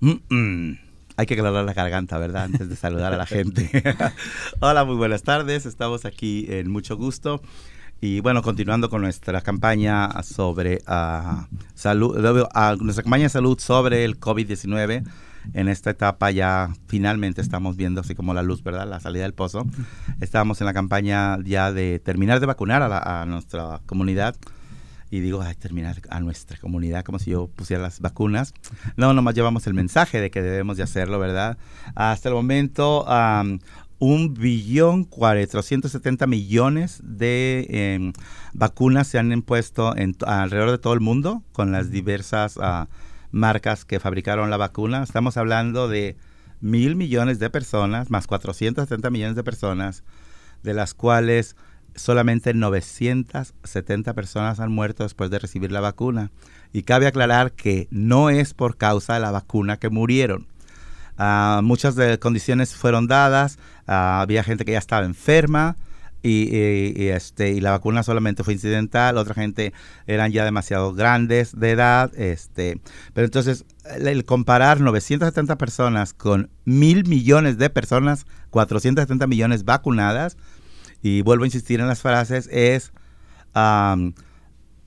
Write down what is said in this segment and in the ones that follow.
Hay que aclarar la garganta, ¿verdad? Antes de saludar a la gente. Hola, muy buenas tardes. Estamos aquí en mucho gusto. Y bueno, continuando con nuestra campaña sobre uh, salud, uh, nuestra campaña de salud sobre el COVID-19. En esta etapa ya finalmente estamos viendo así como la luz, ¿verdad? La salida del pozo. Estamos en la campaña ya de terminar de vacunar a, a nuestra comunidad y digo, terminar a nuestra comunidad como si yo pusiera las vacunas. No, nomás llevamos el mensaje de que debemos de hacerlo, ¿verdad? Hasta el momento, un billón 470 millones de em, vacunas se han impuesto en, alrededor de todo el mundo con las diversas ah, marcas que fabricaron la vacuna. Estamos hablando de mil millones de personas, más 470 millones de personas, de las cuales solamente 970 personas han muerto después de recibir la vacuna. Y cabe aclarar que no es por causa de la vacuna que murieron. Uh, muchas de condiciones fueron dadas, ah, había gente que ya estaba enferma y, este, y la vacuna solamente fue incidental, otra gente eran ya demasiado grandes de edad. Este, pero entonces, el, comparar 970 personas con mil millones de personas, 470 millones vacunadas, y vuelvo a insistir en las frases, es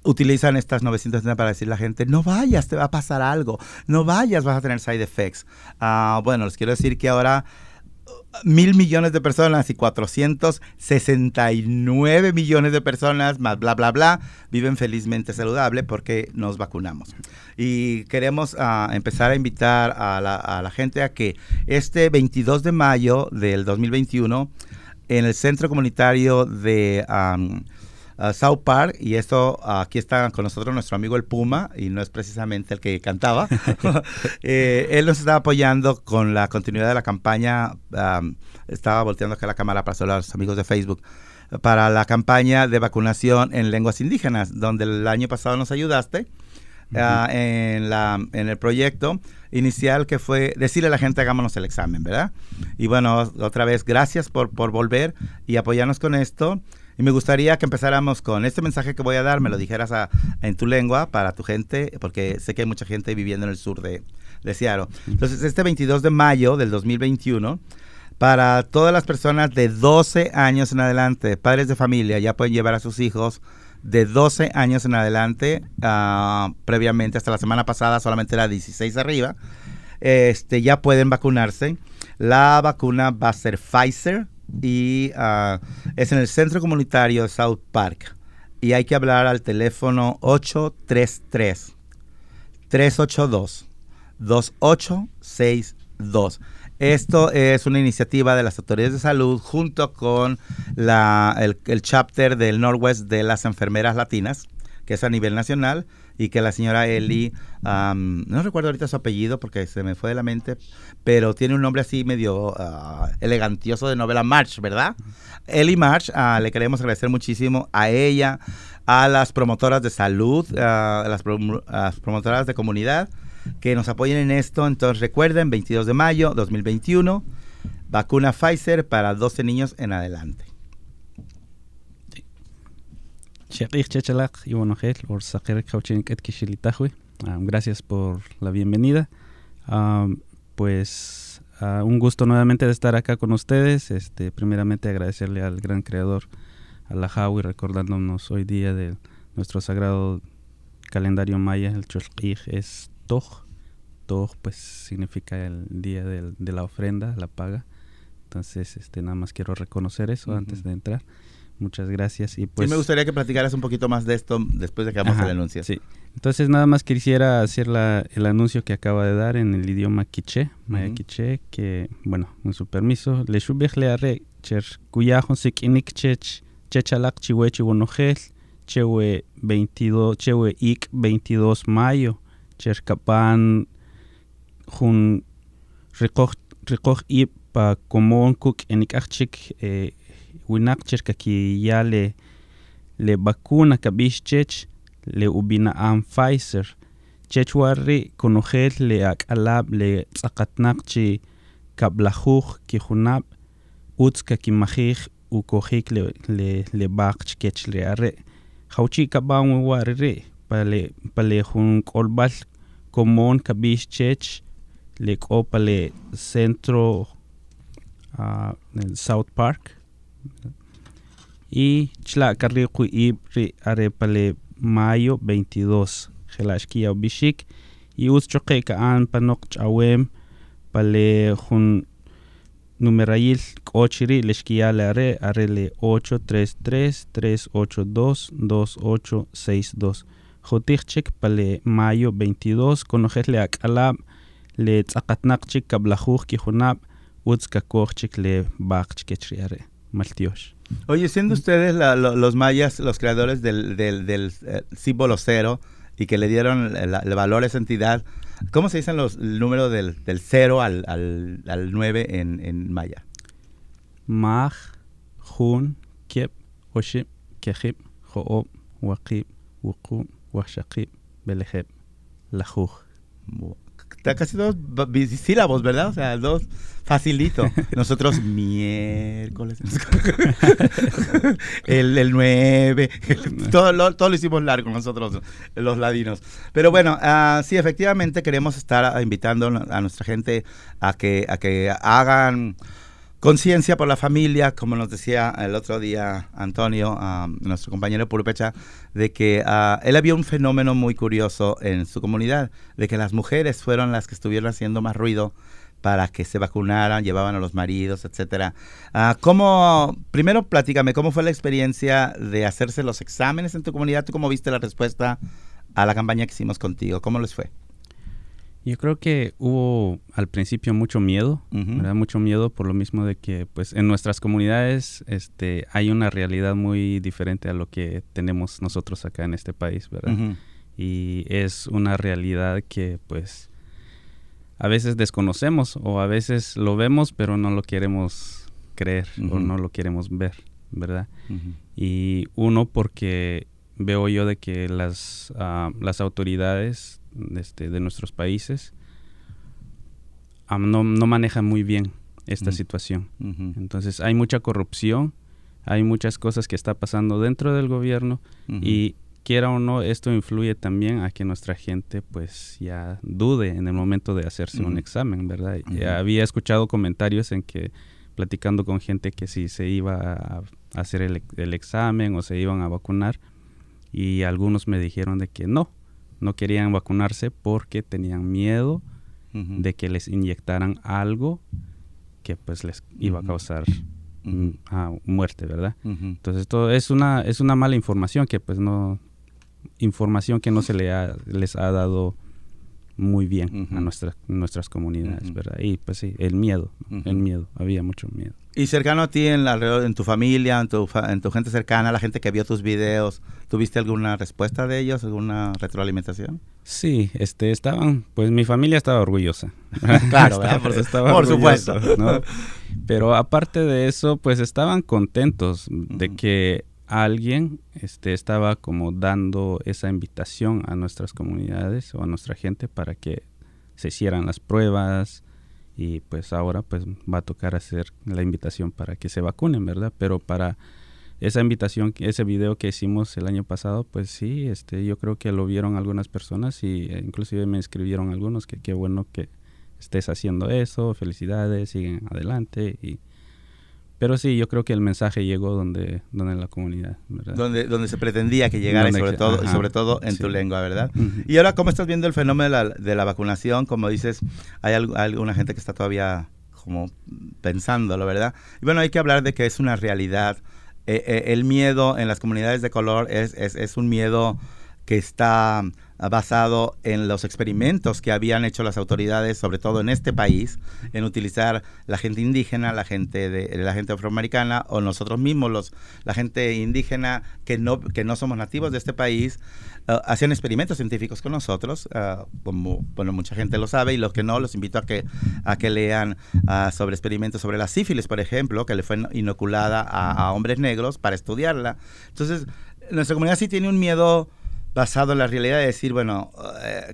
utilizan estas 970 para decir a la gente, no vayas, te va a pasar algo, no vayas, vas a tener side effects. Ah, bueno, les quiero decir que ahora uh, mil millones de personas y 469 millones de personas, más bla, bla, bla, viven felizmente saludable porque nos vacunamos. Y queremos ah, empezar a invitar la, a la gente a que este 22 de mayo del 2021 en el centro comunitario de uh, South Park y esto aquí está con nosotros nuestro amigo el Puma y no es precisamente el que cantaba. Eh, él nos está apoyando con la continuidad de la campaña. estaba volteando acá la cámara para saludar a los amigos de Facebook para la campaña de vacunación en lenguas indígenas, donde el año pasado nos ayudaste ah, en, la, en el proyecto inicial que fue decirle a la gente hagámonos el examen, ¿verdad? Y bueno, otra vez, gracias por, por volver y apoyarnos con esto. Y me gustaría que empezáramos con este mensaje que voy a dar, me lo dijeras en tu lengua para tu gente, porque sé que hay mucha gente viviendo en el sur de, de Seattle. Entonces, este 22 de mayo del 2021, para todas las personas de 12 años en adelante, padres de familia, ya pueden llevar a sus hijos de 12 años en adelante, uh, previamente hasta la semana pasada solamente era 16 arriba, este, ya pueden vacunarse. La vacuna va a ser Pfizer y uh, es en el centro comunitario de South Park. Y hay que hablar al teléfono 833 382 2862. Esto es una iniciativa de las autoridades de salud junto con la, el, chapter del Northwest de las enfermeras latinas, que es a nivel nacional, y que la señora Eli, no recuerdo ahorita su apellido porque se me fue de la mente, pero tiene un nombre así medio uh, elegantioso de novela March, ¿verdad? Eli March, uh, le queremos agradecer muchísimo a ella, a las promotoras de salud, a las, las promotoras de comunidad, que nos apoyen en esto. Entonces recuerden, 22 de mayo 2021, vacuna Pfizer para 12 niños en adelante. Gracias por la bienvenida. pues un gusto nuevamente de estar acá con ustedes. Este, primeramente agradecerle al gran creador, a la Hawi, recordándonos hoy día de nuestro sagrado calendario maya, el Cholqij, es Toj. pues significa el día de la ofrenda, la paga. Entonces, este, nada más quiero reconocer eso antes de entrar. Muchas gracias. Y pues, sí, me gustaría que platicaras un poquito más de esto después de que hagamos el anuncio. Sí. Entonces, nada más quisiera hacer la, el anuncio que acaba de dar en el idioma quiché, maya quiché, que, bueno, con su permiso, le le cher kuyajon sik inik chech, chechalak chihuechi bonojel, chewe 22, chewe ik 22 mayo, cherkapan jun rikoch rikoch i pa komon kuk enik achik eh, winak ya le le vacuna kabish le ubina am Pfizer. Chech warri le akalab le tzakatnakchi kablajuj kijunab utz kakimajij ukojik le le le bakch kech le are. Jauchi kolbal komon kabix chech le le centro uh, en South Park. Y chla carriqu ibri arepale mayo 22 gelashkia bishik y uschoque an panok chawem pale jun numerayil ochiri leshkia le are are le 833 382 2862 jotichik pale mayo 22 conojerle akala le tzaqatnaqchik kablajuj kijunab utzkakochik le baqchkechri are maltiosh Oye, siendo ustedes los mayas los creadores del, del, eh, símbolo cero y que le dieron el valor a esa entidad, ¿cómo se dicen los, el número del, del cero al, al, al 9 en, en maya? Maj, Jun, Kiep, Oship, Kejip, Jo'ob, Waqib, Wuqub, Washaqib, Belejeb, Lajuj casi dos sílabos, ¿verdad? O sea, dos facilito. Nosotros miércoles, el, el nueve, todo, lo, todo lo hicimos largo nosotros, los ladinos. Pero bueno, uh, sí, efectivamente queremos estar invitando a nuestra gente a que, a que hagan Conciencia por la familia, como nos decía el otro día Antonio, nuestro compañero Purupecha, de que ah, él había un fenómeno muy curioso en su comunidad, de que las mujeres fueron las que estuvieron haciendo más ruido para que se vacunaran, llevaban a los maridos, etcétera. Uh, ¿Cómo, primero platícame, cómo fue la experiencia de hacerse los exámenes en tu comunidad? ¿Tú cómo viste la respuesta a la campaña que hicimos contigo? ¿Cómo les fue? Yo creo que hubo al principio mucho miedo, ¿verdad? Mucho miedo por lo mismo de que pues en nuestras comunidades este, hay una realidad muy diferente a lo que tenemos nosotros acá en este país, ¿verdad? Y es una realidad que pues a veces desconocemos o a veces lo vemos pero no lo queremos creer o no lo queremos ver, ¿verdad? Y uno porque veo yo de que las, uh, las autoridades este, de nuestros países no, no, manejan muy bien esta situación. Entonces hay mucha corrupción, hay muchas cosas que está pasando dentro del gobierno y quiera o no, esto influye también a que nuestra gente pues ya dude en el momento de hacerse un examen, ¿verdad? había escuchado comentarios en que platicando con gente que si se iba a hacer el, el, examen o se iban a vacunar y algunos me dijeron de que no, no querían vacunarse porque tenían miedo de que les inyectaran algo que pues les iba a causar muerte, ¿verdad? Entonces todo es una es una mala información que pues no información que no se le ha, les ha dado muy bien a nuestras nuestras comunidades, ¿verdad? Y pues sí, el miedo, el miedo, había mucho miedo. Y cercano a ti, en, la, en tu familia, en tu, en tu gente cercana, la gente que vio tus videos, ¿tuviste alguna respuesta de ellos, alguna retroalimentación? Sí, este, estaban, pues mi familia estaba orgullosa. claro, por, supuesto. Pero aparte de eso, pues estaban contentos de que alguien este, estaba como dando esa invitación a nuestras comunidades o a nuestra gente para que se hicieran las pruebas y pues ahora pues va a tocar hacer la invitación para que se vacunen, ¿verdad? Pero para esa invitación, ese video que hicimos el año pasado, pues sí, este, yo creo que lo vieron algunas personas y e inclusive me escribieron algunos que qué bueno que estés haciendo eso, felicidades, siguen adelante y pero sí, yo creo que el mensaje llegó donde, donde la comunidad, ¿verdad? Donde, donde se pretendía que llegara y sobre todo, sobre todo en tu lengua, ¿verdad? Y ahora, ¿cómo estás viendo el fenómeno de la, de la vacunación? Como dices, hay, alguna gente que está todavía como pensándolo, ¿verdad? Y bueno, hay que hablar de que es una realidad. Eh, eh, el miedo en las comunidades de color es, es, es un miedo que está basado en los experimentos que habían hecho las autoridades, sobre todo en este país, en utilizar la gente indígena, la gente de la gente afroamericana o nosotros mismos, los, la gente indígena que no, que no somos nativos de este país, uh, hacían experimentos científicos con nosotros, uh, como bueno, mucha gente lo sabe, y los que no, los invito a que, a que lean uh, sobre experimentos sobre la sífilis, por ejemplo, que le fue inoculada a, a hombres negros para estudiarla. Entonces, nuestra comunidad sí tiene un miedo basado en la realidad de decir, bueno, eh,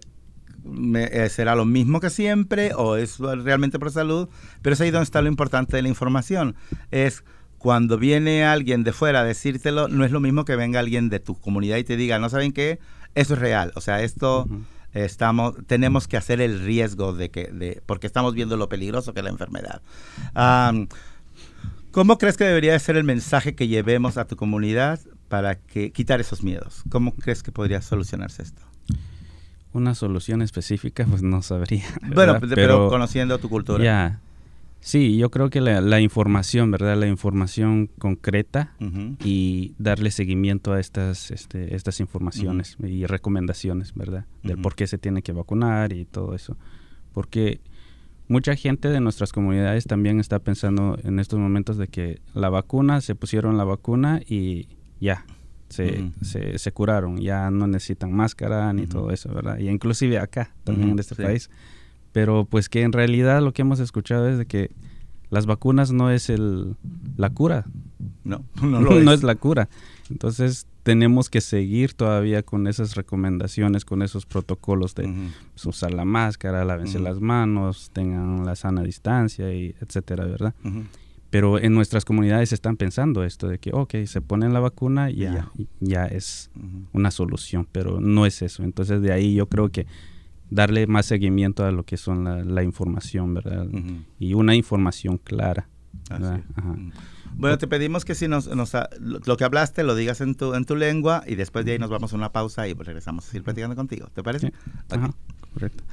eh, será lo mismo que siempre o es realmente por salud, pero es ahí donde está lo importante de la información. Es cuando viene alguien de fuera a decírtelo, no es lo mismo que venga alguien de tu comunidad y te diga, no saben qué, eso es real. O sea, esto estamos, tenemos que hacer el riesgo de que, de, porque estamos viendo lo peligroso que es la enfermedad. Um, ¿Cómo crees que debería ser el mensaje que llevemos a tu comunidad para que quitar esos miedos? ¿Cómo crees que podría solucionarse esto? Una solución específica, pues no sabría. Bueno, pero, conociendo tu cultura. Ya. Sí, yo creo que la, información, ¿verdad? La información concreta y darle seguimiento a estas, este, estas informaciones y recomendaciones, ¿verdad? Del por qué se tiene que vacunar y todo eso. Porque mucha gente de nuestras comunidades también está pensando en estos momentos de que la vacuna, se pusieron la vacuna y ya, se, se, curaron, ya no necesitan máscara ni todo eso, ¿verdad? Y inclusive acá, también en este país. Pero pues que en realidad lo que hemos escuchado es de que las vacunas no es el, la cura. No, no, lo no es. la cura. Entonces tenemos que seguir todavía con esas recomendaciones, con esos protocolos de pues, usar la máscara, lávense las manos, tengan la sana distancia, y etcétera, ¿verdad? Pero en nuestras comunidades están pensando esto de que, ok, se ponen la vacuna y ya, ya es una solución, pero no es eso. Entonces de ahí yo creo que darle más seguimiento a lo que son la, información, ¿verdad? Y una información clara. Bueno, te pedimos que si nos, nos, lo que hablaste lo digas en tu, en tu lengua y después de ahí nos vamos a una pausa y regresamos a seguir platicando contigo. ¿Te parece? Sí. Ajá, correcto.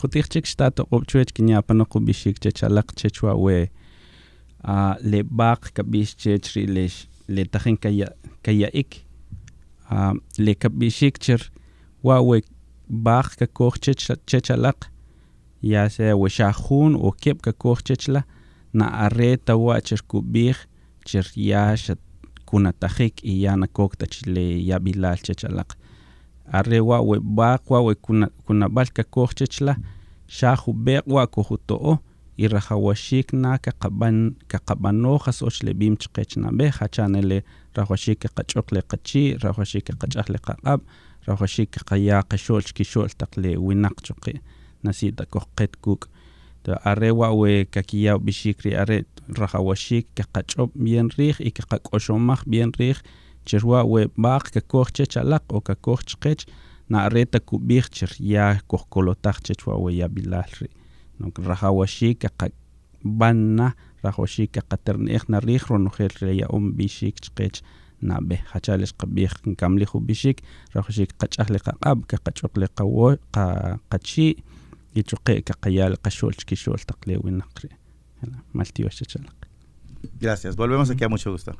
Khutixchik uh, le bak kabish che chri le le tahin kaya kaya ik. Uh, le kabishik cher wa we bak ka koch che che chalak. Ya se we shahun o kep ka koch che chla. Na areta wa cher kubih cher ya shat kuna tahik i ya na kok ta chile ya bilal che chalak. Arre wa we bak wa we kuna kuna bal ka koch che chla. Shahu bek wa ko huto o na kaqaban kaqabanojas och le bim chqechna be hachanele rajawashik qach'oq le qachi rajawashik qach'aj le qaqab rajawashik qaya qashol chkishol taq le winaq choqi nasita koqqet kuk arre wa we kakiya bishikri arre rajawashik qach'ob bien rij y qaq'oxomaj bien rij cherwa we baq kakoj chech alaq o kakoj chqech na areta kubij cher ya kohkolotaj chechwa we ya bilal ri chechalaq Gracias. Volvemos aquí a mucho gusto.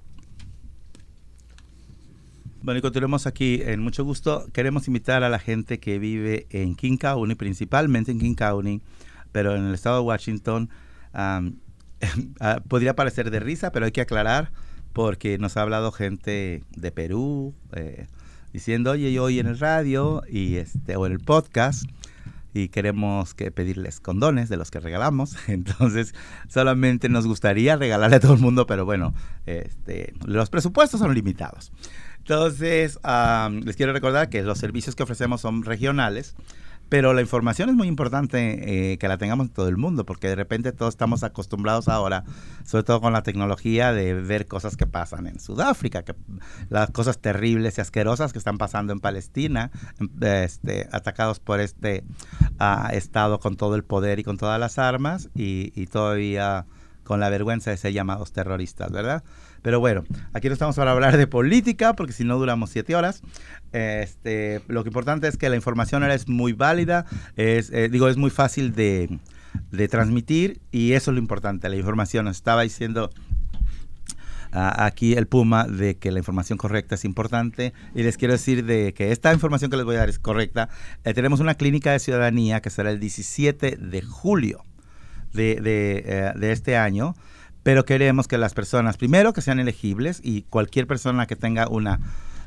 Bueno, y continuamos aquí en mucho gusto. Queremos invitar a la gente que vive en King County, principalmente en King County, pero en el estado de Washington. Ah, podría parecer de risa, pero hay que aclarar porque nos ha hablado gente de Perú eh, diciendo, oye, yo oí en el radio y este, o en el podcast y queremos que pedirles condones de los que regalamos. Entonces, solamente nos gustaría regalarle a todo el mundo, pero bueno, este, los presupuestos son limitados. Entonces, les quiero recordar que los servicios que ofrecemos son regionales, pero la información es muy importante eh, que la tengamos en todo el mundo, porque de repente todos estamos acostumbrados ahora, sobre todo con la tecnología, de ver cosas que pasan en Sudáfrica, que, las cosas terribles y asquerosas que están pasando en Palestina, este, atacados por este ah, Estado con todo el poder y con todas las armas, y, y todavía con la vergüenza de ser llamados terroristas, ¿verdad? Pero bueno, aquí no estamos para hablar de política, porque si no duramos siete horas. Este, lo importante es que la información es muy válida, es, eh, digo, es muy fácil de, transmitir y eso es lo importante, la información. Estaba diciendo aquí el Puma de que la información correcta es importante y les quiero decir de que esta información que les voy a dar es correcta. Eh, tenemos una clínica de ciudadanía que será el 17 de julio de, eh, de este año pero queremos que las personas, primero, que sean elegibles y cualquier persona que tenga una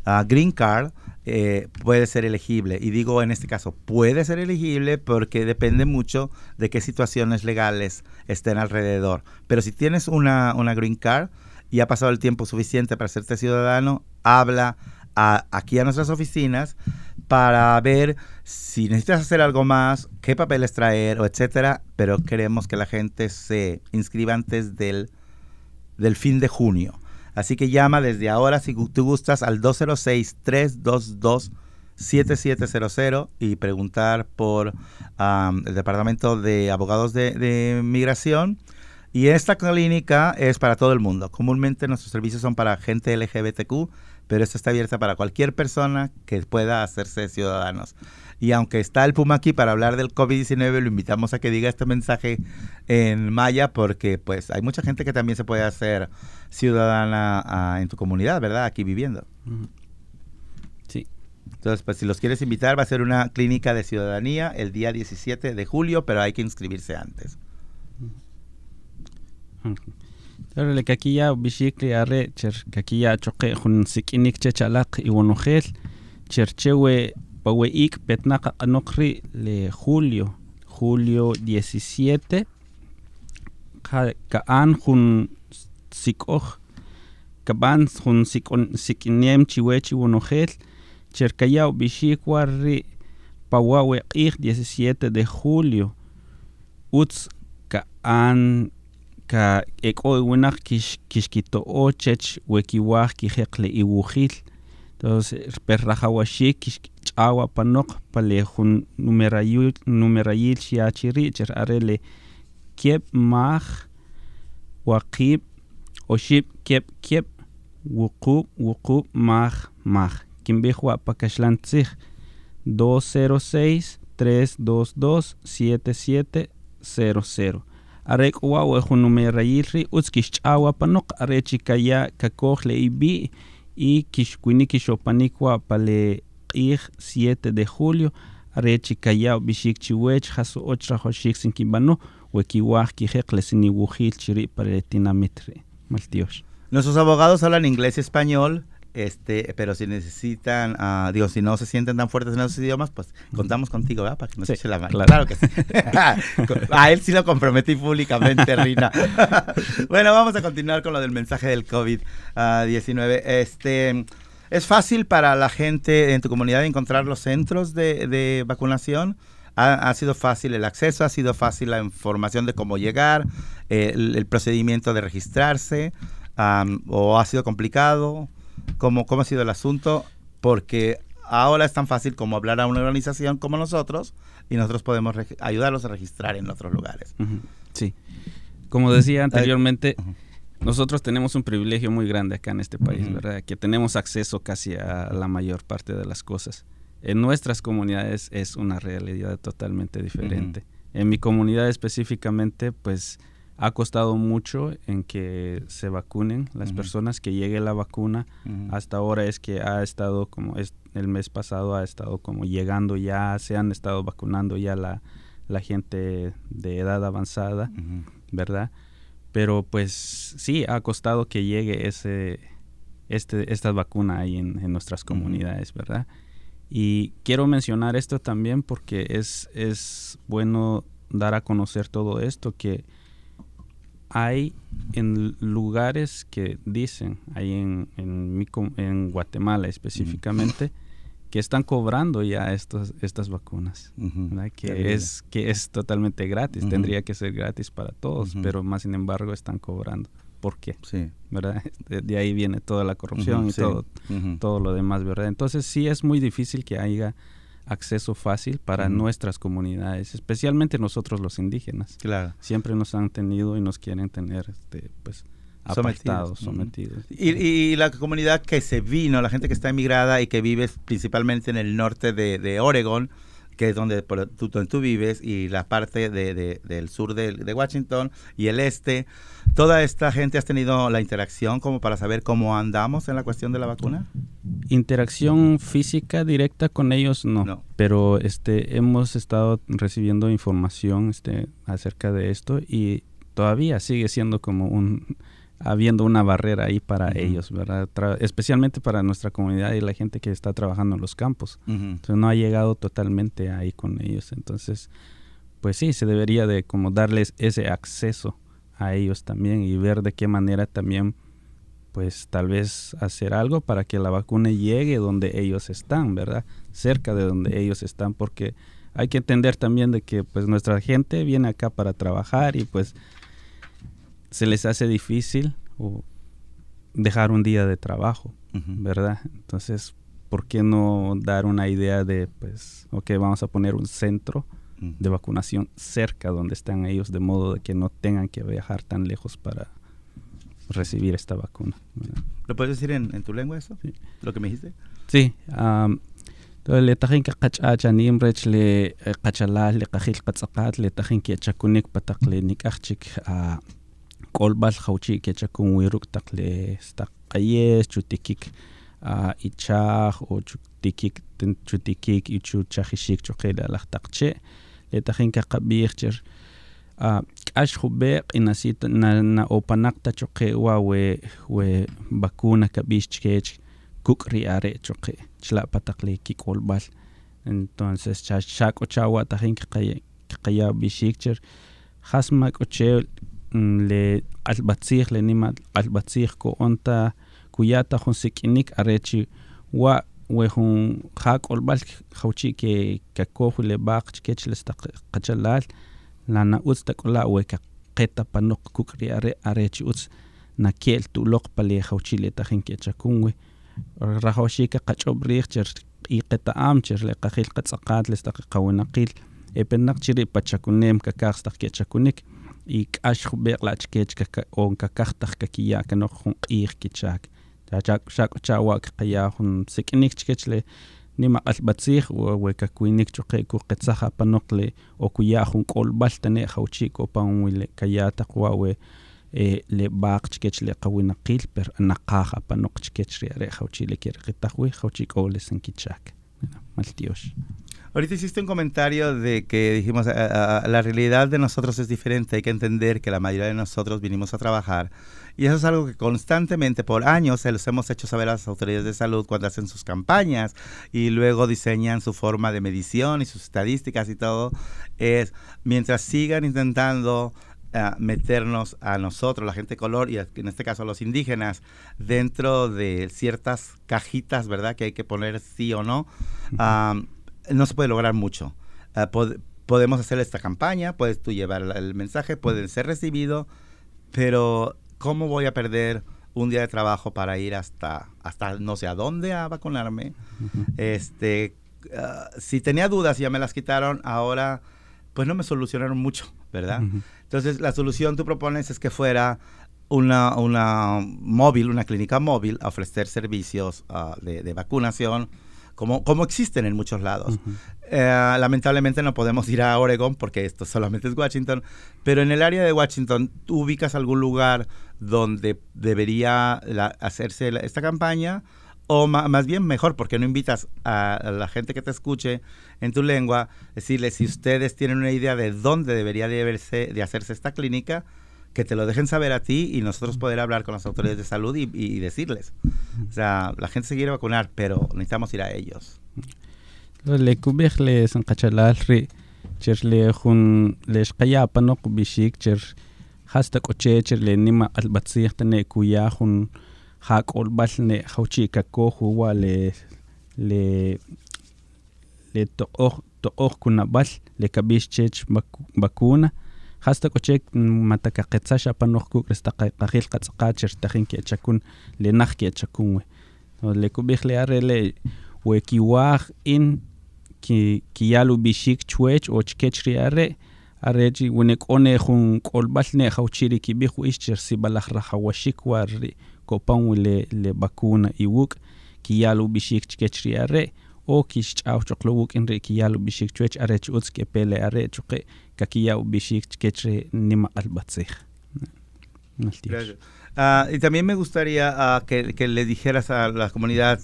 ah, green card eh, puede ser elegible. Y digo en este caso, puede ser elegible porque depende mucho de qué situaciones legales estén alrededor. Pero si tienes una, una green card y ha pasado el tiempo suficiente para serte ciudadano, habla aquí a nuestras oficinas para ver si necesitas hacer algo más, qué papeles traer, etcétera, pero queremos que la gente se inscriba antes del, del fin de junio. Así que llama desde ahora si tú gustas al 206-322 7700 y preguntar por el Departamento de Abogados de, de, Migración. Y esta clínica es para todo el mundo. Comúnmente nuestros servicios son para gente LGBTQ, pero esta está abierta para cualquier persona que pueda hacerse ciudadanos. Y aunque está el Puma aquí para hablar del COVID-19, lo invitamos a que diga este mensaje en maya porque pues hay mucha gente que también se puede hacer ciudadana ah, en tu comunidad, ¿verdad? Aquí viviendo. Sí. Entonces, pues si los quieres invitar, va a ser una clínica de ciudadanía el día 17 de julio, pero hay que inscribirse antes. Que aquí ya bishikli arre cher que aquí ya choque jun sikinik chechalak y wonojel cherchewe paweik petnaqa anokri le julio julio 17 kaan jun sikoj kaban jun sikinem chiwechi wonojel cherkayao bishik warri pawawe 17 de julio. Uts kaan ka ek'o winaq kix kixkito'o chech wekiwaj kijeq le iwujil entonces per rajawaxik ch'awa panoq pale jun numerayil xiachiri cher are le kieb maj waqib oxib kieb kieb wuqub wuqub maj maj. Kinb'ij wa pakaxlantzij 206 322 7700 are k'uwa wejun numerayil utz kixch'awa panoq are chikaya kakoj le ibi y kixkuinik kixopanik wa pale q'ij 7 de julio. Are chikaya bixik chiwech jaso och rajoxik sin kinb'anu we kiwaj kijeq le siniwujil chiri pare tinamit maltiox Nuestros abogados hablan inglés y español este, pero si necesitan, uh, digo, si no se sienten tan fuertes en esos idiomas, pues contamos contigo, ¿verdad? Para que nos sí, eche la mano. Claro, claro que sí. a él sí lo comprometí públicamente, Rina. bueno, vamos a continuar con lo del mensaje del COVID-19. este, ¿Es fácil para la gente en tu comunidad encontrar los centros de, de vacunación? Ha, ha, sido fácil el acceso, ha sido fácil la información de cómo llegar, el, el, procedimiento de registrarse, um, o ha sido complicado cómo, cómo ha sido el asunto, porque ahora es tan fácil como hablar a una organización como nosotros y nosotros podemos ayudarlos a registrar en otros lugares. Uh -huh. Sí. Como decía anteriormente, uh -huh. nosotros tenemos un privilegio muy grande acá en este país, uh -huh. ¿verdad? Que tenemos acceso casi a la mayor parte de las cosas. En nuestras comunidades es una realidad totalmente diferente. En mi comunidad específicamente, pues ha costado mucho en que se vacunen las uh -huh. personas, que llegue la vacuna. Uh -huh. Hasta ahora es que ha estado como es, el mes pasado ha estado como llegando ya, se han estado vacunando ya la, la gente de edad avanzada, uh -huh. ¿verdad? Pero pues sí, ha costado que llegue ese, este, esta vacuna ahí en, en nuestras comunidades, ¿verdad? Y quiero mencionar esto también porque es, es bueno dar a conocer todo esto, que hay en lugares que dicen, ahí en, en, mi, en Guatemala específicamente, que están cobrando ya estos, estas vacunas, uh -huh. que, es, que es totalmente gratis, uh -huh. tendría que ser gratis para todos, pero más sin embargo están cobrando. ¿Por qué? Sí. ¿Verdad? De, de, ahí viene toda la corrupción y sí. todo, todo lo demás, ¿verdad? Entonces sí es muy difícil que haya acceso fácil para nuestras comunidades, especialmente nosotros los indígenas. Claro. Siempre nos han tenido y nos quieren tener, este, pues, apartados, sometidos. sometidos. Y, y, la comunidad que se vino, la gente que está emigrada y que vive principalmente en el norte de, de Oregon, que es donde, donde tú vives, y la parte de, de, del sur de, de, Washington y el este, ¿toda esta gente has tenido la interacción como para saber cómo andamos en la cuestión de la vacuna? Interacción física directa con ellos no, no. pero este, hemos estado recibiendo información este, acerca de esto y todavía sigue siendo como un habiendo una barrera ahí para uh -huh. ellos, ¿verdad? Tra especialmente para nuestra comunidad y la gente que está trabajando en los campos. Uh -huh. Entonces no ha llegado totalmente ahí con ellos. Entonces, pues sí, se debería de como darles ese acceso a ellos también y ver de qué manera también pues tal vez hacer algo para que la vacuna llegue donde ellos están, ¿verdad? Cerca de donde ellos están, porque hay que entender también de que pues nuestra gente viene acá para trabajar y pues se les hace difícil o dejar un día de trabajo, uh -huh. ¿verdad? Entonces, ¿por qué no dar una idea de, pues, ok, vamos a poner un centro de vacunación cerca donde están ellos, de modo de que no tengan que viajar tan lejos para recibir esta vacuna. ¿Lo puedes decir en, tu lengua eso? ¿Lo que me dijiste? Sí. entonces, le tajin que qachacha nimrech le qachalal le qajil qatzaqat le k'olb'al jawchii kechakun wi ruk' taq le taq q'ayes chu tikik ichaj o chu tikik chu tikik y chu chajixik choqe laj taq che' le tajin qaqab'ij che k'ax jub'e q'inasij na na opanaqta choqe wa we we vacuna kab'ix chkech kuk' ri are' chla' chila'pa taq le kik'olb'al entonces xa k'o chawa' tajin qaqaya' qaqaya' b'ixik che jas ma' k'ochej لقلبتسيخ لنما قلبتسيخ كو أنت كوياتا هون سكينيك أريتشي و وهون خاك أولبال خوشي كي ككوه لباق تكيتش لستقجلال لأن أوز تقولا ويكا قيتا بانوك كوكري أري أريتشي أوز نكيل تولوق بالي خوشي لتخين كيتشاكونوي راهوشي كاقشوبريخ جر إيقتا آم جر لقاقيل قد سقاد لستقي قونا قيل إبنك جري باتشاكونيم كاكاغ ستقي تشاكونيك ik ashru beqlach kechka on kakartar kakia kanorhun qirkichak taachak shak chawak qiyahun siknikchkechle nima qalbatsih wa wekakuinik chuqeku qetsaha panoqle okuyahun qolbaltane khawchiko panwile kayataqwa we. E le baaqchkech le qawina qilper anaqaqa panoqchkech re khawchile kirqitaqwi khawchiko lesenkichak maltiosh Ahorita hiciste un comentario de que dijimos, la realidad de nosotros es diferente, hay que entender que la mayoría de nosotros vinimos a trabajar y eso es algo que constantemente por años se los hemos hecho saber a las autoridades de salud cuando hacen sus campañas y luego diseñan su forma de medición y sus estadísticas y todo, es mientras sigan intentando uh, meternos a nosotros, la gente de color y en este caso a los indígenas, dentro de ciertas cajitas, ¿verdad? Que hay que poner sí o no. Um, no se puede lograr mucho. Uh, pod podemos hacer esta campaña, puedes tú llevar el mensaje, puede ser recibido, pero ¿cómo voy a perder un día de trabajo para ir hasta, hasta no sé a dónde a vacunarme? Uh -huh. Este, uh, si tenía dudas y ya me las quitaron, ahora pues no me solucionaron mucho, ¿verdad? -huh. Entonces la solución tú propones es que fuera una, una móvil, una clínica móvil, a ofrecer servicios de, de vacunación como, como existen en muchos lados. Uh -huh. eh, lamentablemente no podemos ir a Oregon porque esto solamente es Washington, pero en el área de Washington, ¿tú ubicas algún lugar donde debería la, hacerse la, esta campaña? O más bien mejor, porque no invitas a, a, la gente que te escuche en tu lengua, decirles si ustedes tienen una idea de dónde debería de, verse, de hacerse esta clínica, que te lo dejen saber a ti y nosotros poder hablar con las autoridades de salud y, y decirles. O sea, la gente se quiere vacunar, pero necesitamos ir a ellos. le kubih le sankachalal ri cher le jun le shqaya cher hasta koche cher le nima albatsih tane kuya jun hak olbal ne hauchi kako huwa le le le to'oj to'oj kunabal le kabish chech bakuna hasta kochek matakaqetsax apanoq kuk restaqaqajil qatz'aqacher tajin ke'chakun le naj ke'chakun we le kub'ij le are le we kiwaj in ki kiyal ubixik chwech o chkech ri are are chi wene k'one jun k'olb'al ne jawchi ri kib'ij wi'ix cher sibalaj rajawaxik wa ri kopan wi le le vacuna iwuk' kiyal ubixik chkech ri are o kixch'aw choqlo wuk'in ri kiyal ubixik chwech are chi utz k'epe are chuqe' kakiya ubixik chkech nima qalbatzij Uh, y también me gustaría uh, que, que, le dijeras a la comunidad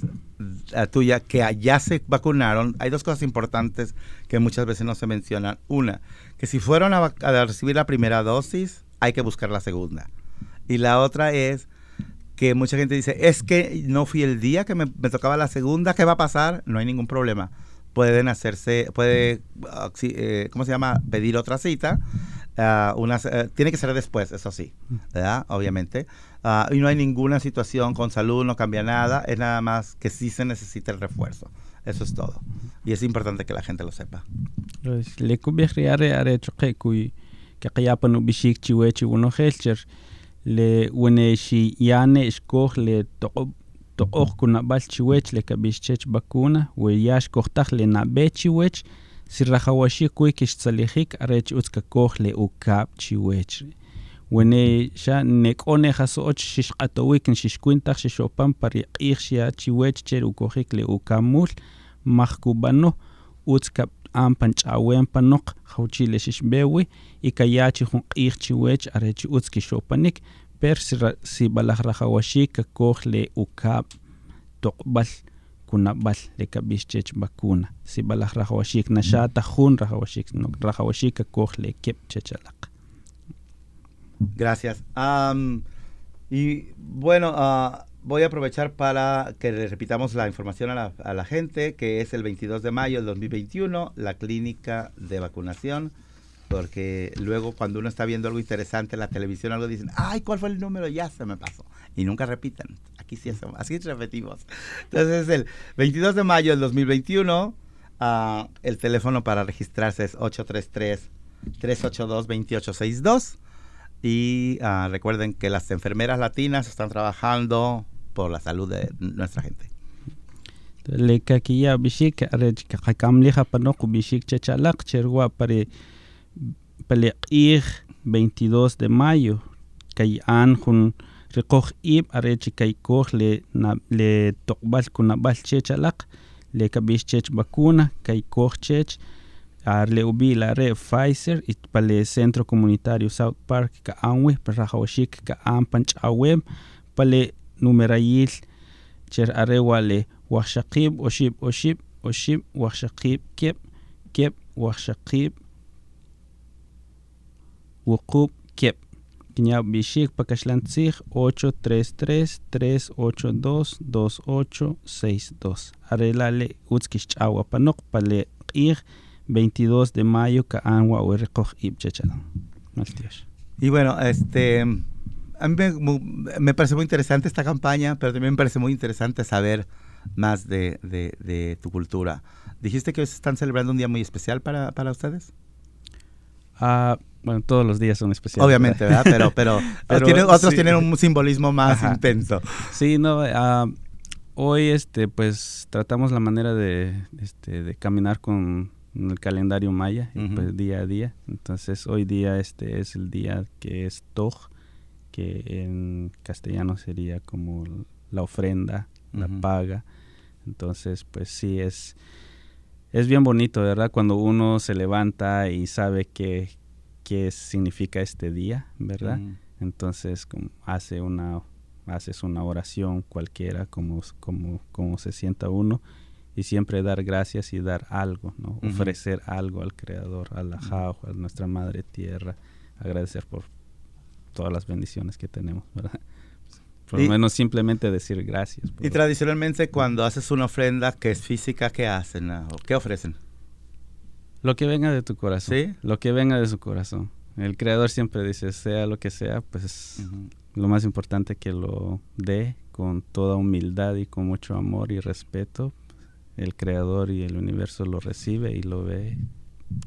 a tuya que allá se vacunaron. Hay dos cosas importantes que muchas veces no se mencionan. Una, que si fueron a, a recibir la primera dosis, hay que buscar la segunda. Y la otra es que mucha gente dice, es que no fui el día que me, me tocaba la segunda, ¿qué va a pasar? No hay ningún problema. Pueden hacerse, puede, uh, eh, ¿cómo se llama? Pedir otra cita. Uh, una, uh, tiene que ser después, eso sí, ¿verdad? Obviamente. Uh, y no hay ninguna situación con salud, no cambia nada, es nada más que sí se necesita el refuerzo. Eso es todo. Y es importante que la gente lo sepa. Le kubikhriare are chokekui que qayapanu bishik chiwechi uno helcher le wene shi yane iskoj le toqo toqoj kunab'al chiwech le kabixchech vacuna weyax kojtaj le nab'e chiwech si rajawaxik kuy kixtzalijik arech utz kakoj le ukab chiwech wene xa nek'o nejaso'och xixq'atowik nxixkwintaj xixopan pari q'iij xya chiwech che ukojik le ukamul maj kub'anoj utz kab'an pan ch'awen panoq jawchi le xixb'ewi y kayachi jun q'iij chiwech arech utz kixopanik per si, b'alaj rajawaxiik kakoj le ukab' toq'b'al kunab'al le kab'ix vacuna si b'alaj rajawaxiik naxataj jun rajawaxiik rajawaxiik kakoj le keb' chechalaq Gracias. Um, y bueno, uh, voy a aprovechar para que le repitamos la información a la, gente, que es el 22 de mayo del 2021, la clínica de vacunación, porque luego cuando uno está viendo algo interesante en la televisión, algo dicen, ay, ¿cuál fue el número? Ya se me pasó. Y nunca repiten. Aquí sí hacemos, así repetimos. Entonces, el 22 de mayo del 2021, uh, el teléfono para registrarse es 833 382 2862 y uh, recuerden que las enfermeras latinas están trabajando por la salud de nuestra gente. Le kakiya bishik arech kakamliha panok bishik chachalak cherwa pare pale 22 de mayo kay an jun rikoj ib arech kay koj le na, le tokbal kunabal chechalak le kabish chech vacuna kay koj chech arle ubi la re Pfizer y pale Centro Comunitario South Park ka anwe parajawashik ka an panchawem pale numerayil cher are wale washaqib oshib oshib oshib washaqib kep kep washaqib wuqub kep. Kinyab bishik pakashlantzig 833 382 2862 arelale utskish chawa panok pale q'ij 22 de mayo ka anwa uerikoj ibchechala. Y bueno, este a mí me, me, parece muy interesante esta campaña, pero también me parece muy interesante saber más de, de, de tu cultura. ¿Dijiste que hoy están celebrando un día muy especial para, para ustedes? Uh, bueno, todos los días son especiales. Obviamente, ¿verdad? Pero, pero, otros sí. tienen un simbolismo más Ajá. intenso. Sí, no, uh, hoy este, pues tratamos la manera de, este, de caminar con el calendario maya, uh -huh. pues, día a día. Entonces hoy día este es el día que es Toj, que en castellano sería como la ofrenda, uh -huh. la paga. Entonces pues sí es, es bien bonito, ¿verdad? Cuando uno se levanta y sabe qué, qué significa este día, ¿verdad? Uh -huh. Entonces como hace una, haces una oración cualquiera, como, como, como se sienta uno y siempre dar gracias y dar algo, ¿no? Uh -huh. Ofrecer algo al Creador, a la Jau, a nuestra Madre Tierra, agradecer por todas las bendiciones que tenemos, ¿verdad? Por lo menos simplemente decir gracias. Y tradicionalmente cuando haces una ofrenda que es física, ¿qué hacen? ¿O qué ofrecen? Lo que venga de tu corazón. ¿Sí? Lo que venga de su corazón. El Creador siempre dice, sea lo que sea, pues uh -huh. lo más importante que lo dé con toda humildad y con mucho amor y respeto, el creador y el universo lo recibe y lo ve.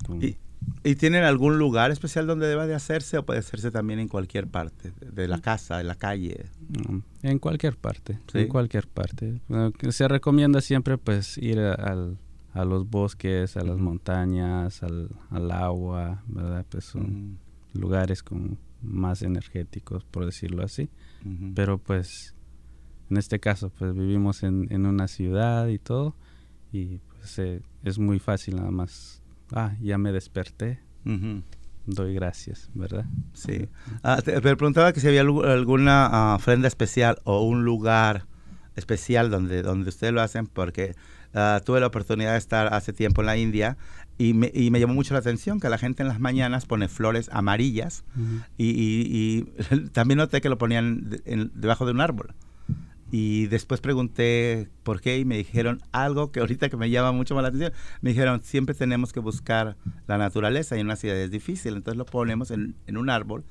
Como... ¿Y, ¿Y, tienen algún lugar especial donde deba de hacerse o puede hacerse también en cualquier parte? De la casa, de la calle. No, en cualquier parte, ¿Sí? en cualquier parte. Se recomienda siempre pues ir a, al, a los bosques, a las montañas, al, al agua, ¿verdad? Pues son mm. lugares con más energéticos, por decirlo así. Uh -huh. Pero pues en este caso pues vivimos en, en una ciudad y todo y pues eh, es muy fácil nada más. Ah, ya me desperté. Uh -huh. Doy gracias, ¿verdad? Sí. Ah, te, te, preguntaba que si había alguna uh, ofrenda especial o un lugar especial donde, donde ustedes lo hacen, porque uh, tuve la oportunidad de estar hace tiempo en la India y me, y me, llamó mucho la atención que la gente en las mañanas pone flores amarillas uh -huh. y, y, y, también noté que lo ponían de, en, debajo de un árbol. Y después pregunté por qué y me dijeron algo que ahorita que me llama mucho más la atención. Me dijeron, siempre tenemos que buscar la naturaleza y en una ciudad es difícil, entonces lo ponemos en, en un árbol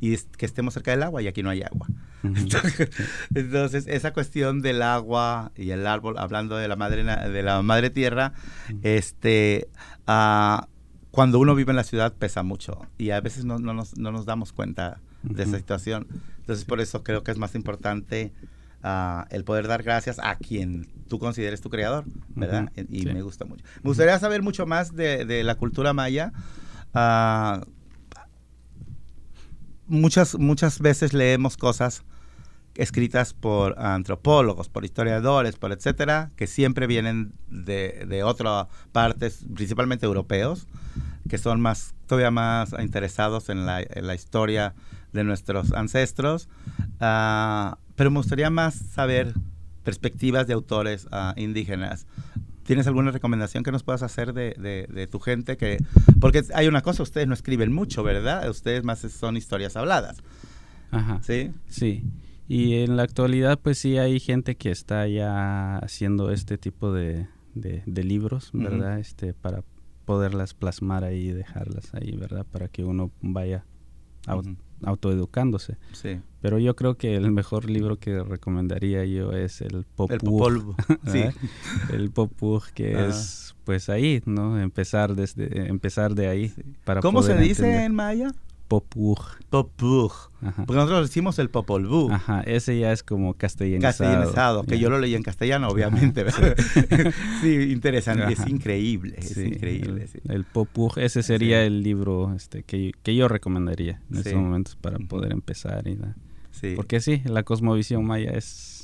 y es, que estemos cerca del agua y aquí no hay agua. Uh -huh. entonces, entonces, esa cuestión del agua y el árbol, hablando de la madre, de la madre tierra, uh -huh. este, uh, cuando uno vive en la ciudad pesa mucho y a veces no, no, nos, no nos, damos cuenta de esa situación. Entonces, por eso creo que es más importante ah, el poder dar gracias a quien tú consideres tu creador, ¿verdad? Y me gusta mucho. Me gustaría saber mucho más de, la cultura maya. Ah, muchas, muchas veces leemos cosas escritas por antropólogos, por historiadores, por etcétera, que siempre vienen de, de otras partes, principalmente europeos, que son más, todavía más interesados en la, historia de nuestros ancestros. Ah, pero me gustaría más saber perspectivas de autores ah, indígenas. ¿Tienes alguna recomendación que nos puedas hacer de, de, tu gente? que Porque hay una cosa, ustedes no escriben mucho, ¿verdad? Ustedes más son historias habladas. Ajá. ¿Sí? Sí. Y en la actualidad, pues sí hay gente que está ya haciendo este tipo de, de, libros, ¿verdad? Este, para poderlas plasmar ahí y dejarlas ahí, ¿verdad? Para que uno vaya autoeducándose. Sí. Pero yo creo que el mejor libro que recomendaría yo es el Popur. El sí. el Popur, que es pues ahí, ¿no? Empezar desde empezar de ahí para ¿Cómo se dice en maya? Popur. Popur. Porque nosotros decimos el Popol Ajá, ese ya es como castellanizado. Castellanizado, que yo lo leí en castellano, obviamente. sí. interesante, es increíble, es increíble. El, Popur, ese sería el libro este, que, que, yo recomendaría en estos momentos para poder empezar. Y, Porque sí, la cosmovisión maya es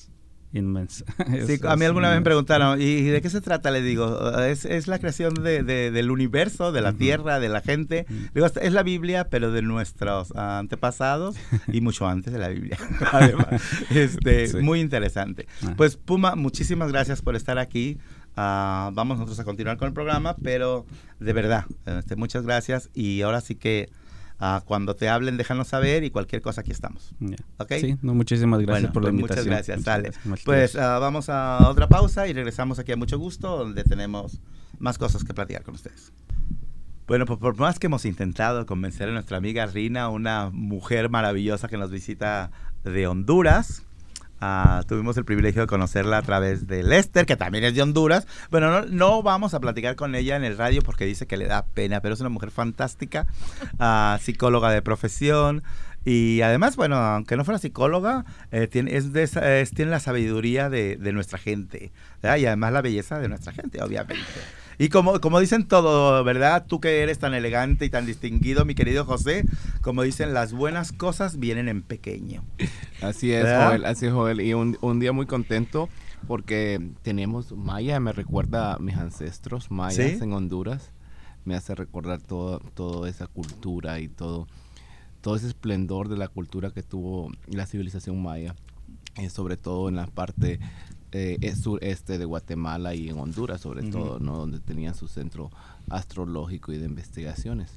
inmensa. Sí, a mí alguna vez me preguntaron, ¿y de qué se trata? Le digo, es, es la creación de, del universo, de la tierra, de la gente. Digo, es la Biblia, pero de nuestros antepasados y mucho antes de la Biblia. Además, este, muy interesante. Ah. Pues Puma, muchísimas gracias por estar aquí. Ah, vamos nosotros a continuar con el programa, pero de verdad, este, muchas gracias y ahora sí que Cuando te hablen, déjanos saber y cualquier cosa aquí estamos. Sí, muchísimas gracias por la pues invitación. Muchas gracias, sale. Pues ah, vamos a otra pausa y regresamos aquí a Mucho Gusto, donde tenemos más cosas que platicar con ustedes. Bueno, pues por más que hemos intentado convencer a nuestra amiga Rina, una mujer maravillosa que nos visita de Honduras, Ah, tuvimos el privilegio de conocerla a través de Lester, que también es de Honduras. Bueno, no, vamos a platicar con ella en el radio porque dice que le da pena, pero es una mujer fantástica, ah, psicóloga de profesión. Y además, bueno, aunque no fuera psicóloga, eh, tiene, es, tiene la sabiduría de, nuestra gente. Y además la belleza de nuestra gente, obviamente. Y como, como dicen todo, ¿verdad? Tú que eres tan elegante y tan distinguido, mi querido José, como dicen, las buenas cosas vienen en pequeño. Así es, Joel, así es, Joel. Y un, un día muy contento porque tenemos Maya, me recuerda a mis ancestros mayas en Honduras. Me hace recordar todo, toda esa cultura y todo, todo ese esplendor de la cultura que tuvo la civilización maya. Eh, sobre todo en la parte eh, sureste de Guatemala y en Honduras sobre todo, ¿no? Donde tenían su centro astrológico y de investigaciones.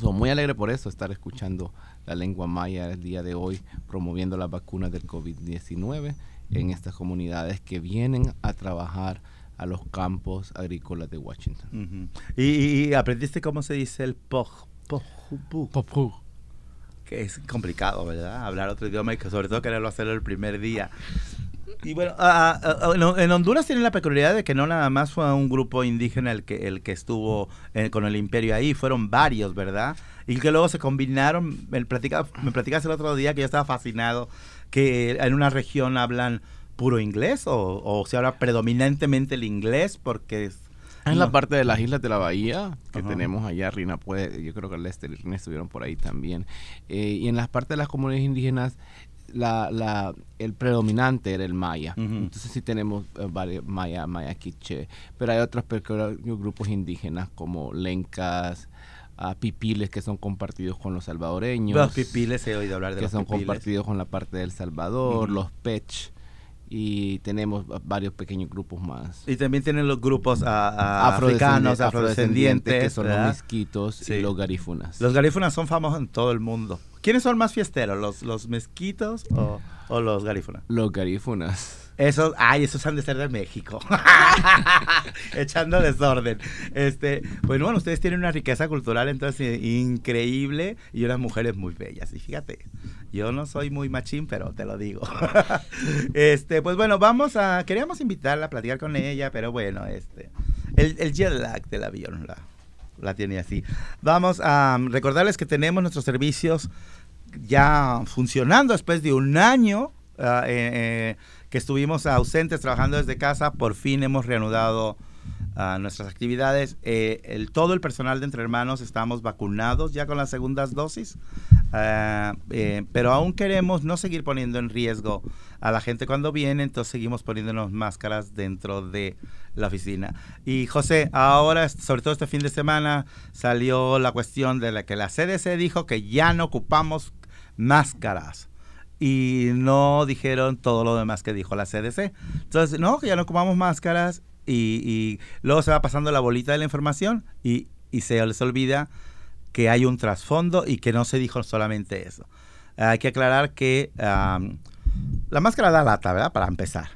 Soy muy alegre por eso, estar escuchando la lengua maya el día de hoy, promoviendo las vacunas del COVID-19 en estas comunidades que vienen a trabajar a los campos agrícolas de Washington. ¿Y, aprendiste cómo se dice el poj, Que es complicado, ¿verdad? Hablar otro idioma y que sobre todo quererlo hacer el primer día. Y bueno, en Honduras tienen la peculiaridad de que no nada más fue un grupo indígena el que, el que estuvo eh, con el imperio ahí, fueron varios, ¿verdad? Y que luego se combinaron, me platicaste el otro día que yo estaba fascinado, que en una región hablan puro inglés o, o se habla predominantemente el inglés porque... Es, en la parte de las islas de la bahía que tenemos allá, Rina puede, yo creo que Lester y Rina estuvieron por ahí también. Eh, y en las partes de las comunidades indígenas la, la, el predominante era el maya. Entonces sí tenemos eh, varios maya, maya quiche, pero hay otros grupos indígenas como lencas, uh, pipiles que son compartidos con los salvadoreños. Los pipiles he oído hablar de que son compartidos con la parte del Salvador, los pech y tenemos varios pequeños grupos más. Y también tienen los grupos africanos, afrodescendientes, que son los mezquitos y los garífunas. Los garífunas son famosos en todo el mundo. ¿Quiénes son más fiesteros, los, los mezquitos o, o los garífunas? Los garífunas. Esos, ay, esos han de ser de México. Echando desorden. Este, bueno, bueno, ustedes tienen una riqueza cultural entonces increíble y unas mujeres muy bellas. Y fíjate, yo no soy muy machín, pero te lo digo. este, pues bueno, vamos a, queríamos invitarla a platicar con ella, pero bueno, este, el, el jet lag del avión la, la tiene así. Vamos a recordarles que tenemos nuestros servicios ya funcionando después de un año ah, eh, que estuvimos ausentes trabajando desde casa, por fin hemos reanudado a nuestras actividades. Eh, el, todo el personal de Entre Hermanos estamos vacunados ya con las segundas dosis, eh, pero aún queremos no seguir poniendo en riesgo a la gente cuando viene, entonces seguimos poniéndonos máscaras dentro de la oficina. Y José, ahora, sobre todo este fin de semana, salió la cuestión de la que la CDC dijo que ya no ocupamos máscaras y no dijeron todo lo demás que dijo la CDC. Entonces, no, que ya no ocupamos máscaras y, luego se va pasando la bolita de la información y, se les olvida que hay un trasfondo y que no se dijo solamente eso. Hay que aclarar que la máscara da lata, ¿verdad? Para empezar.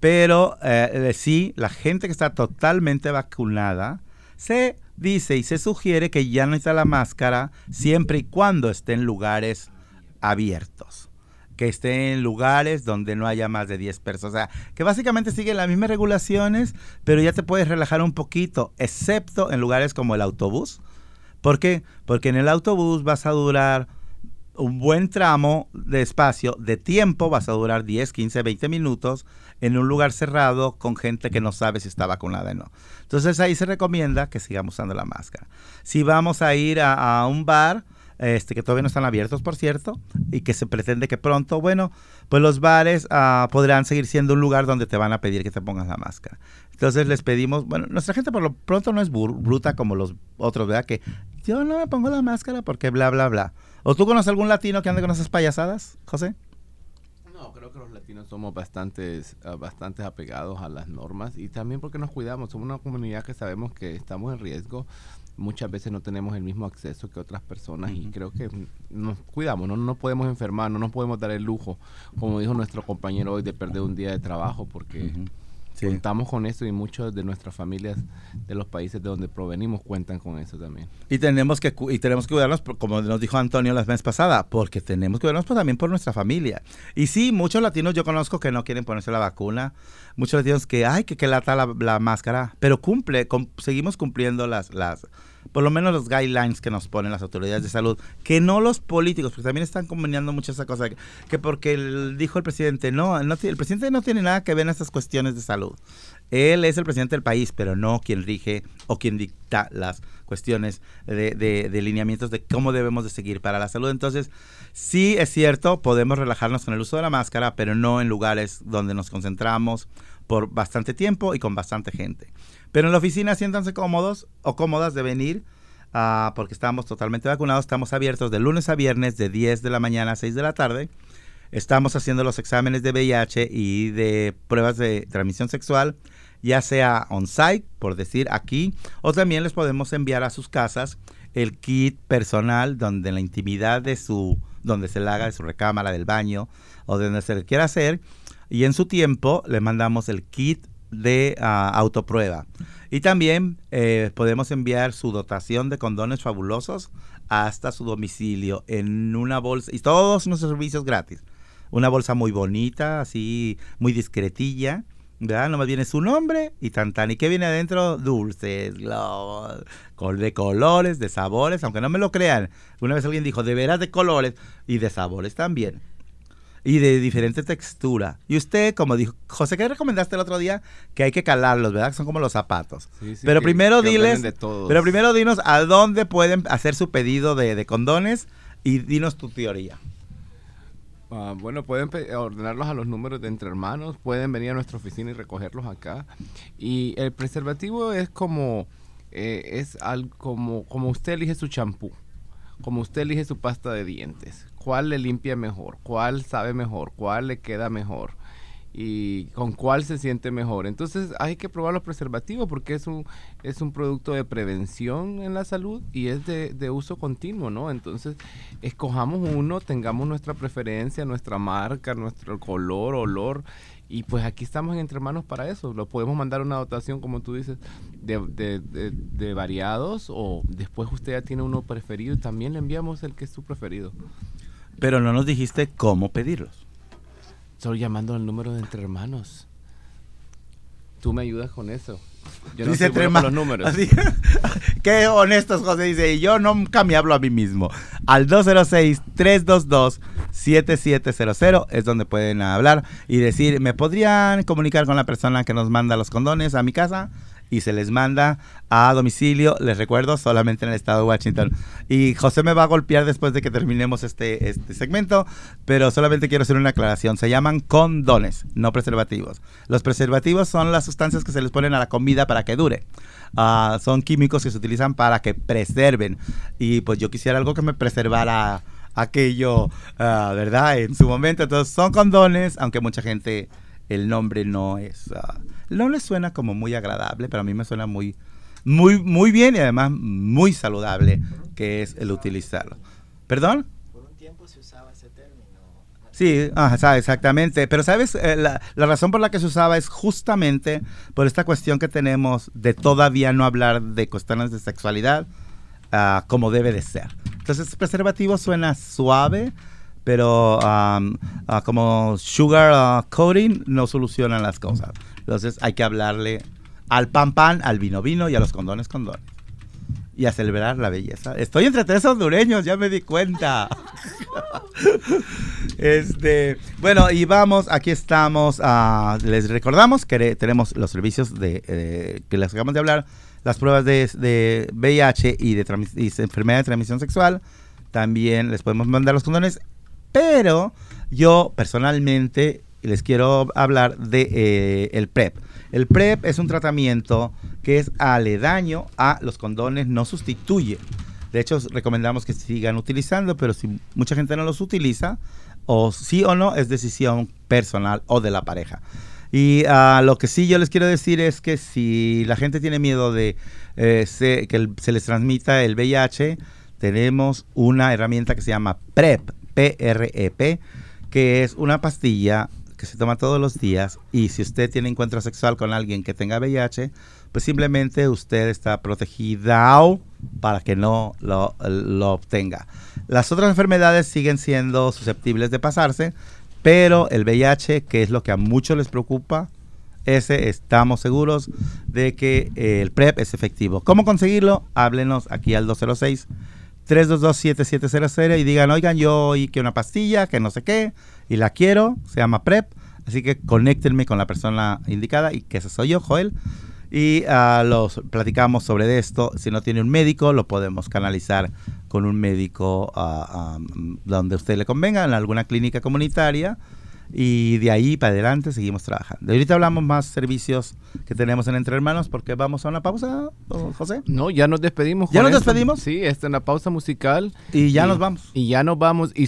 Pero eh, sí, la gente que está totalmente vacunada, se dice y se sugiere que ya no está la máscara siempre y cuando esté en lugares abiertos que esté en lugares donde no haya más de 10 personas. O sea, que básicamente siguen las mismas regulaciones, pero ya te puedes relajar un poquito, excepto en lugares como el autobús. ¿Por qué? Porque en el autobús vas a durar un buen tramo de espacio, de tiempo, vas a durar 10, 15, 20 minutos en un lugar cerrado con gente que no sabe si está vacunada o no. Entonces ahí se recomienda que sigamos usando la máscara. Si vamos a ir a un bar, este, que todavía no están abiertos, por cierto, y que se pretende que pronto, bueno, pues los bares uh, podrán seguir siendo un lugar donde te van a pedir que te pongas la máscara. Entonces les pedimos, bueno, nuestra gente por lo pronto no es bruta como los otros, ¿verdad? Que yo no me pongo la máscara porque bla, bla, bla. ¿O tú conoces algún latino que ande con esas payasadas, José? No, creo que los latinos somos bastantes, uh, bastantes apegados a las normas y también porque nos cuidamos. Somos una comunidad que sabemos que estamos en riesgo muchas veces no tenemos el mismo acceso que otras personas y creo que nos cuidamos, no nos podemos enfermar, no nos podemos dar el lujo, como dijo nuestro compañero hoy, de perder un día de trabajo porque contamos con eso y muchos de nuestras familias de los países de donde provenimos cuentan con eso también. Y tenemos que, y tenemos que cuidarnos, como nos dijo Antonio la vez pasada, porque tenemos que cuidarnos pues, también por nuestra familia. Y sí, muchos latinos yo conozco que no quieren ponerse la vacuna, muchos latinos que, ay, que, que lata la, la máscara, pero cumple, seguimos cumpliendo las... las por lo menos los guidelines que nos ponen las autoridades de salud, que no los políticos, porque también están conveniando mucho esa cosa, que porque dijo el presidente, no, no, el presidente no tiene nada que ver en estas cuestiones de salud. Él es el presidente del país, pero no quien rige o quien dicta las cuestiones de, de, lineamientos de cómo debemos de seguir para la salud. Entonces, sí es cierto, podemos relajarnos con el uso de la máscara, pero no en lugares donde nos concentramos por bastante tiempo y con bastante gente. Pero en la oficina siéntanse cómodos o cómodas de venir uh, porque estamos totalmente vacunados. Estamos abiertos de lunes a viernes de 10 de la mañana a 6 de la tarde. Estamos haciendo los exámenes de VIH y de pruebas de transmisión sexual, ya sea on-site, por decir aquí, o también les podemos enviar a sus casas el kit personal donde en la intimidad de su, donde se le haga de su recámara, del baño o de donde se le quiera hacer. Y en su tiempo le mandamos el kit de ah, autoprueba. Y también eh, podemos enviar su dotación de condones fabulosos hasta su domicilio en una bolsa y todos nuestros servicios gratis. Una bolsa muy bonita, así muy discretilla, ¿verdad? Nomás viene su nombre y tan tan. ¿Y qué viene adentro? Dulces, globos, de colores, de sabores, aunque no me lo crean. Una vez alguien dijo, de veras de colores y de sabores también y de diferente textura. Y usted, como dijo, José, ¿qué recomendaste el otro día? Que hay que calarlos, ¿verdad? Son como los zapatos. pero primero diles, pero primero dinos a dónde pueden hacer su pedido de, condones y dinos tu teoría. Ah, bueno, pueden ordenarlos a los números de entre hermanos, pueden venir a nuestra oficina y recogerlos acá. Y el preservativo es como, eh, es algo como, como usted elige su champú, como usted elige su pasta de dientes cuál le limpia mejor, cuál sabe mejor, cuál le queda mejor y con cuál se siente mejor. Entonces hay que probar los preservativos porque es un, es un producto de prevención en la salud y es de, de, uso continuo, ¿no? Entonces escojamos uno, tengamos nuestra preferencia, nuestra marca, nuestro color, olor. Y pues aquí estamos en entre manos para eso. Lo podemos mandar una dotación, como tú dices, de, de, de variados o después usted ya tiene uno preferido y también le enviamos el que es su preferido. Pero no nos dijiste cómo pedirlos. Solo llamando al número de entre hermanos. Tú me ayudas con eso. Yo no dice Trema, los números. qué honestos, José. Dice, yo nunca me hablo a mí mismo. Al 206-322-7700 es donde pueden hablar y decir, ¿me podrían comunicar con la persona que nos manda los condones a mi casa? Y se les manda a domicilio, les recuerdo, solamente en el estado de Washington. Y José me va a golpear después de que terminemos este, este segmento, pero solamente quiero hacer una aclaración. Se llaman condones, no preservativos. Los preservativos son las sustancias que se les ponen a la comida para que dure. Ah, son químicos que se utilizan para que preserven. Y pues yo quisiera algo que me preservara aquello, ah, ¿verdad? En su momento. Entonces son condones, aunque mucha gente el nombre no es... Ah, no le suena como muy agradable, pero a mí me suena muy, muy, muy bien y además muy saludable, que es el utilizarlo. ¿Perdón? Por un tiempo se usaba ese término. Sí, exactamente. Pero sabes, eh, la, razón por la que se usaba es justamente por esta cuestión que tenemos de todavía no hablar de cuestiones de sexualidad ah, como debe de ser. Entonces, preservativo suena suave, pero ah, como sugar uh, coating no solucionan las cosas. Entonces hay que hablarle al pan pan, al vino vino y a los condones condones. Y a celebrar la belleza. Estoy entre tres hondureños, ya me di cuenta. este, bueno, y vamos, aquí estamos. Ah, les recordamos que tenemos los servicios de eh, que les acabamos de hablar, las pruebas de, VIH y de enfermedad de transmisión sexual. También les podemos mandar los condones. Pero yo personalmente les quiero hablar de eh, el PrEP. El PrEP es un tratamiento que es aledaño a los condones, no sustituye. De hecho, recomendamos que sigan utilizando, pero si mucha gente no los utiliza, o sí o no, es decisión personal o de la pareja. Y uh, lo que sí yo les quiero decir es que si la gente tiene miedo de eh, que se les transmita el VIH, tenemos una herramienta que se llama PrEP, P-R-E-P, e que es una pastilla que se toma todos los días y si usted tiene encuentro sexual con alguien que tenga VIH, pues simplemente usted está protegida para que no lo, obtenga. Las otras enfermedades siguen siendo susceptibles de pasarse, pero el VIH, que es lo que a muchos les preocupa, ese estamos seguros de que el PrEP es efectivo. ¿Cómo conseguirlo? Háblenos aquí al 206 322-7700 y digan, oigan, yo oí que una pastilla, que no sé qué, y la quiero, se llama PrEP, así que conéctenme con la persona indicada y que ese soy yo, Joel. Y uh, los platicamos sobre esto. Si no tiene un médico, lo podemos canalizar con un médico uh, donde usted le convenga, en alguna clínica comunitaria y de ahí para adelante seguimos trabajando. De ahorita hablamos más servicios que tenemos en Entre Hermanos porque vamos a una pausa, José. No, ya nos despedimos. ¿Ya nos despedimos? Sí, esta es una pausa musical. Y ya nos vamos. Y ya nos vamos. Y